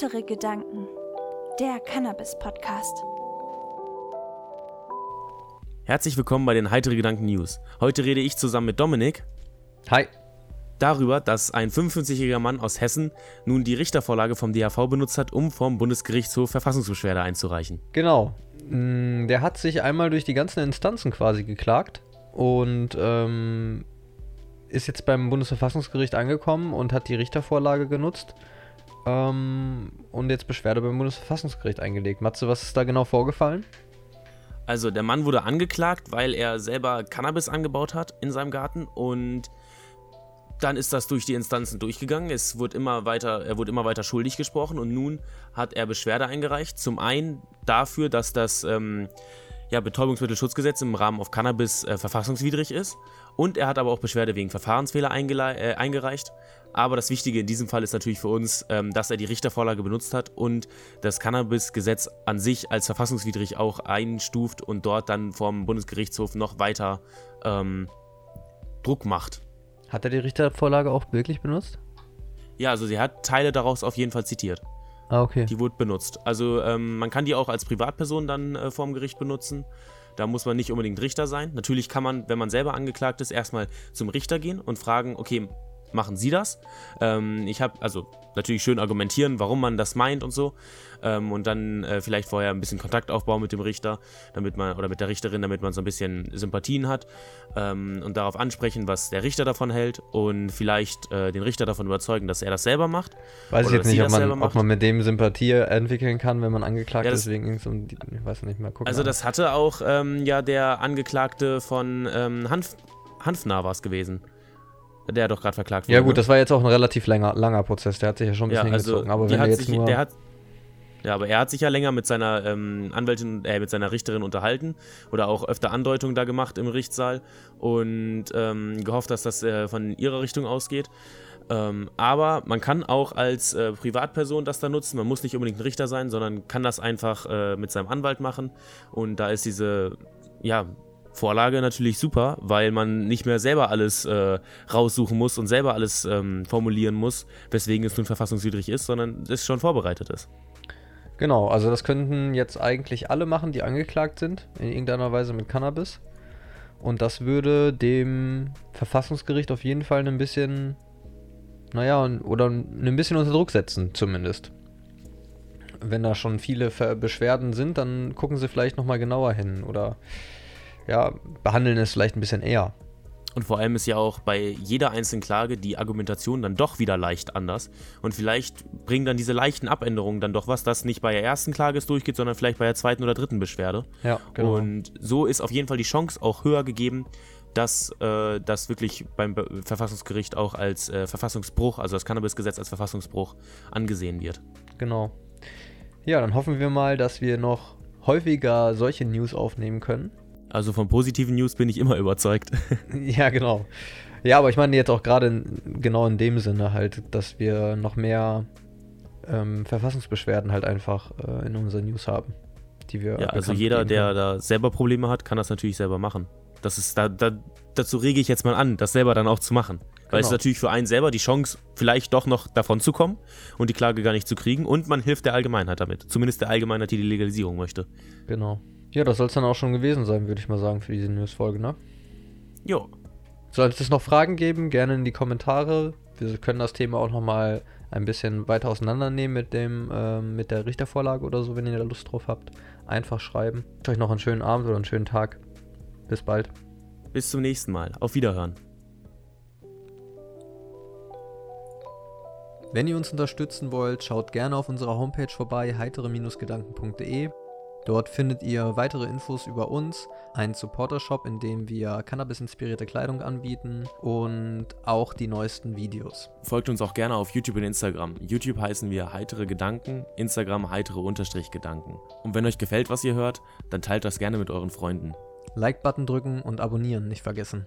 Heitere Gedanken, der Cannabis-Podcast. Herzlich willkommen bei den Heitere Gedanken News. Heute rede ich zusammen mit Dominik. Hi. Darüber, dass ein 55-jähriger Mann aus Hessen nun die Richtervorlage vom DHV benutzt hat, um vom Bundesgerichtshof Verfassungsbeschwerde einzureichen. Genau. Mm, der hat sich einmal durch die ganzen Instanzen quasi geklagt und ähm, ist jetzt beim Bundesverfassungsgericht angekommen und hat die Richtervorlage genutzt ähm, und jetzt Beschwerde beim Bundesverfassungsgericht eingelegt. Matze, was ist da genau vorgefallen? Also der Mann wurde angeklagt, weil er selber Cannabis angebaut hat in seinem Garten und dann ist das durch die Instanzen durchgegangen. Es wurde immer weiter, er wurde immer weiter schuldig gesprochen und nun hat er Beschwerde eingereicht. Zum einen dafür, dass das ähm, ja, Betäubungsmittelschutzgesetz im Rahmen auf Cannabis äh, verfassungswidrig ist. Und er hat aber auch Beschwerde wegen Verfahrensfehler äh, eingereicht. Aber das Wichtige in diesem Fall ist natürlich für uns, ähm, dass er die Richtervorlage benutzt hat und das Cannabis-Gesetz an sich als verfassungswidrig auch einstuft und dort dann vom Bundesgerichtshof noch weiter ähm, Druck macht. Hat er die Richtervorlage auch wirklich benutzt? Ja, also sie hat Teile daraus auf jeden Fall zitiert. Ah, okay. Die wurde benutzt. Also ähm, man kann die auch als Privatperson dann äh, vorm Gericht benutzen. Da muss man nicht unbedingt Richter sein. Natürlich kann man, wenn man selber angeklagt ist, erstmal zum Richter gehen und fragen, okay, machen Sie das? Ähm, ich habe, also natürlich schön argumentieren, warum man das meint und so. Ähm, und dann äh, vielleicht vorher ein bisschen Kontakt aufbauen mit dem Richter, damit man, oder mit der Richterin, damit man so ein bisschen Sympathien hat. Ähm, und darauf ansprechen, was der Richter davon hält und vielleicht äh, den Richter davon überzeugen, dass er das selber macht. Weiß ich jetzt nicht, ob man, ob man, mit dem Sympathie entwickeln kann, wenn man angeklagt ja, ist, wegen irgendeinem, ich weiß nicht mehr, gucken. Also das hatte auch ähm, ja der Angeklagte von ähm, Hanf, Hanfnah war es gewesen der doch gerade verklagt wurde. Ja gut, ne? das war jetzt auch ein relativ langer, langer Prozess, der hat sich ja schon ein bisschen ja, also hingezogen. Aber wenn er jetzt sich, nur... Hat, ja, aber er hat sich ja länger mit seiner ähm, Anwältin, äh, mit seiner Richterin unterhalten oder auch öfter Andeutungen da gemacht im Gerichtssaal und ähm, gehofft, dass das äh, von ihrer Richtung ausgeht. Ähm, aber man kann auch als äh, Privatperson das da nutzen. Man muss nicht unbedingt ein Richter sein, sondern kann das einfach äh, mit seinem Anwalt machen. Und da ist diese ja, Vorlage natürlich super, weil man nicht mehr selber alles äh, raussuchen muss und selber alles ähm, formulieren muss, weswegen es nun verfassungswidrig ist, sondern es schon vorbereitet ist. Genau, also das könnten jetzt eigentlich alle machen, die angeklagt sind, in irgendeiner Weise mit Cannabis. Und das würde dem Verfassungsgericht auf jeden Fall ein bisschen, naja, oder ein bisschen unter Druck setzen, zumindest. Wenn da schon viele Beschwerden sind, dann gucken sie vielleicht nochmal genauer hin oder ja, behandeln es vielleicht ein bisschen eher. Und vor allem ist ja auch bei jeder einzelnen Klage die Argumentation dann doch wieder leicht anders. Und vielleicht bringen dann diese leichten Abänderungen dann doch was, dass nicht bei der ersten Klage es durchgeht, sondern vielleicht bei der zweiten oder dritten Beschwerde. Ja, genau. Und so ist auf jeden Fall die Chance auch höher gegeben, dass äh, das wirklich beim Be Verfassungsgericht auch als äh, Verfassungsbruch, also das Cannabisgesetz als Verfassungsbruch angesehen wird. Genau. Ja, dann hoffen wir mal, dass wir noch häufiger solche News aufnehmen können. Also von positiven News bin ich immer überzeugt. ja, genau. Ja, aber ich meine jetzt auch gerade genau in dem Sinne halt, dass wir noch mehr ähm, Verfassungsbeschwerden halt einfach äh, in unseren News haben, die wir. Ja, also jeder, der da selber Probleme hat, kann das natürlich selber machen. Das ist da, da dazu rege ich jetzt mal an, das selber dann auch zu machen. Weil es ist genau. natürlich für einen selber die Chance, vielleicht doch noch davon zu kommen und die Klage gar nicht zu kriegen und man hilft der Allgemeinheit damit. Zumindest der Allgemeinheit, die die Legalisierung möchte. Genau. Ja, das soll es dann auch schon gewesen sein, würde ich mal sagen, für diese News-Folge, ne? Jo. Sollte es noch Fragen geben, gerne in die Kommentare. Wir können das Thema auch nochmal ein bisschen weiter auseinandernehmen mit dem, äh, mit der Richtervorlage oder so, wenn ihr da Lust drauf habt. Einfach schreiben. Ich wünsche euch noch einen schönen Abend oder einen schönen Tag. Bis bald. Bis zum nächsten Mal. Auf Wiederhören. Wenn ihr uns unterstützen wollt, schaut gerne auf unserer Homepage vorbei, heitere-gedanken.de. Dort findet ihr weitere Infos über uns, einen Supporter-Shop, in dem wir Cannabis-inspirierte Kleidung anbieten und auch die neuesten Videos. Folgt uns auch gerne auf YouTube und Instagram. YouTube heißen wir heitere Gedanken, Instagram heitere Unterstrich Gedanken. Und wenn euch gefällt, was ihr hört, dann teilt das gerne mit euren Freunden. Like-Button drücken und abonnieren nicht vergessen.